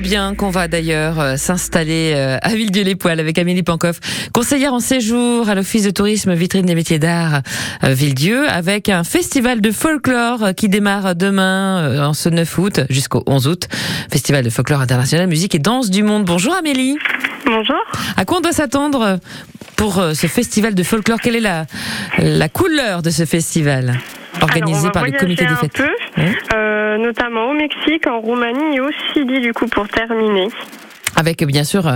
Bien qu'on va d'ailleurs euh, s'installer euh, à Villedieu-les-Poils avec Amélie Pankoff, conseillère en séjour à l'Office de tourisme vitrine des métiers d'art euh, Villedieu, avec un festival de folklore qui démarre demain en ce 9 août jusqu'au 11 août. Festival de folklore international, musique et danse du monde. Bonjour Amélie. Bonjour. À quoi on doit s'attendre pour ce festival de folklore? Quelle est la, la couleur de ce festival? Organisé par le comité des fêtes. euh, notamment au Mexique, en Roumanie et au Chili, du coup, pour terminer. Avec bien sûr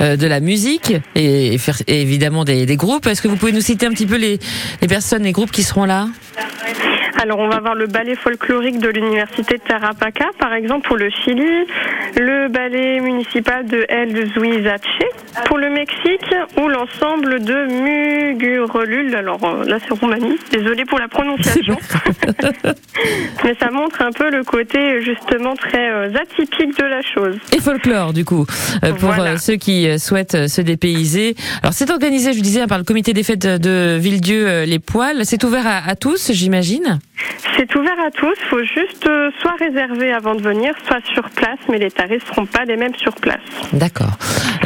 euh, de la musique et, évidemment des, groupes. Est-ce que vous pouvez nous citer un petit peu les, les personnes, les groupes qui seront là? Alors, on va voir le ballet folklorique de l'université de Tarapacá, par exemple, pour le Chili, le ballet municipal de El Zuizache pour le Mexique, ou l'ensemble de Mugurelul. Alors euh, là, c'est Roumanie. Désolée pour la prononciation. Mais ça montre un peu le côté, justement, très euh, atypique de la chose. Et folklore, du coup, euh, pour ceux qui souhaitent se dépayser. Alors, c'est organisé, je disais, par le comité des fêtes de Villedieu-les Poils. C'est ouvert à tous, j'imagine? C'est ouvert à tous, il faut juste euh, soit réserver avant de venir, soit sur place, mais les tarifs ne seront pas les mêmes sur place. D'accord.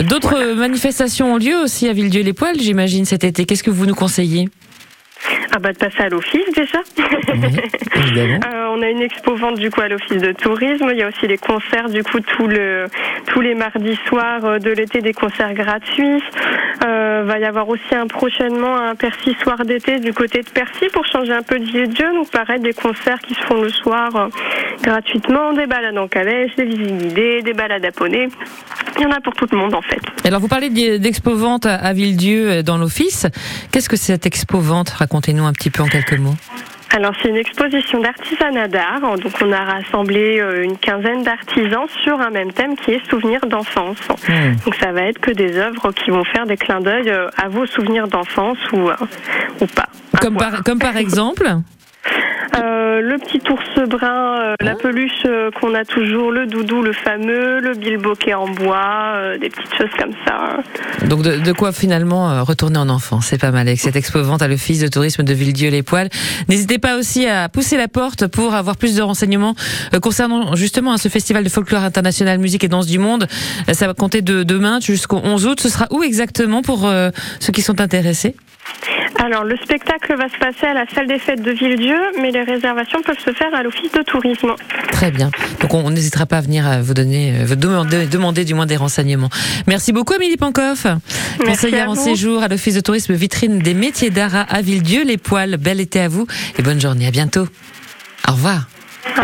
D'autres manifestations ont lieu aussi à Villedieu-les-Poils, j'imagine, cet été. Qu'est-ce que vous nous conseillez? Ah bah de passer à l'office déjà. euh, on a une expo vente du coup à l'office de tourisme. Il y a aussi les concerts du coup tout le, tous les mardis soirs euh, de l'été des concerts gratuits. Euh, va y avoir aussi un prochainement un Percy soir d'été du côté de Percy pour changer un peu de vieux de Donc pareil des concerts qui se font le soir euh, gratuitement, des balades en calèche, des visites guidées, des balades à poney. Il y en a pour tout le monde en fait. Alors vous parlez d'expo-vente à Villedieu euh, dans l'office. Qu'est-ce que c'est cette expo-vente Racontez-nous un petit peu en quelques mots. Alors c'est une exposition d'artisanat d'art. Donc on a rassemblé euh, une quinzaine d'artisans sur un même thème qui est souvenirs d'enfance. Hmm. Donc ça va être que des œuvres qui vont faire des clins d'œil euh, à vos souvenirs d'enfance ou, ou pas. Comme par, comme par exemple? euh, le petit ours brun, euh, la peluche euh, qu'on a toujours, le doudou, le fameux, le bilboquet en bois, des petites choses comme ça. Donc de, quoi finalement retourner en enfant, c'est pas mal avec cette expo vente à l'office de tourisme de Villedieu-les-Poils. N'hésitez pas aussi à pousser la porte pour avoir plus de renseignements concernant justement hein, ce festival de folklore international musique et danse du monde. Ça va compter de demain jusqu'au 11 août. Ce sera où exactement pour ceux qui sont intéressés? Alors, le spectacle va se passer à la salle des fêtes de Villedieu, mais les réservations peuvent se faire à l'office de tourisme. Très bien. Donc, on n'hésitera pas à venir euh, vous donner, euh, vous demander, demander du moins des renseignements. Merci beaucoup, Amélie Pankoff, conseillère en séjour à l'office de tourisme vitrine des métiers d'art à Villedieu. Les poils, bel été à vous et bonne journée. À bientôt. Au revoir.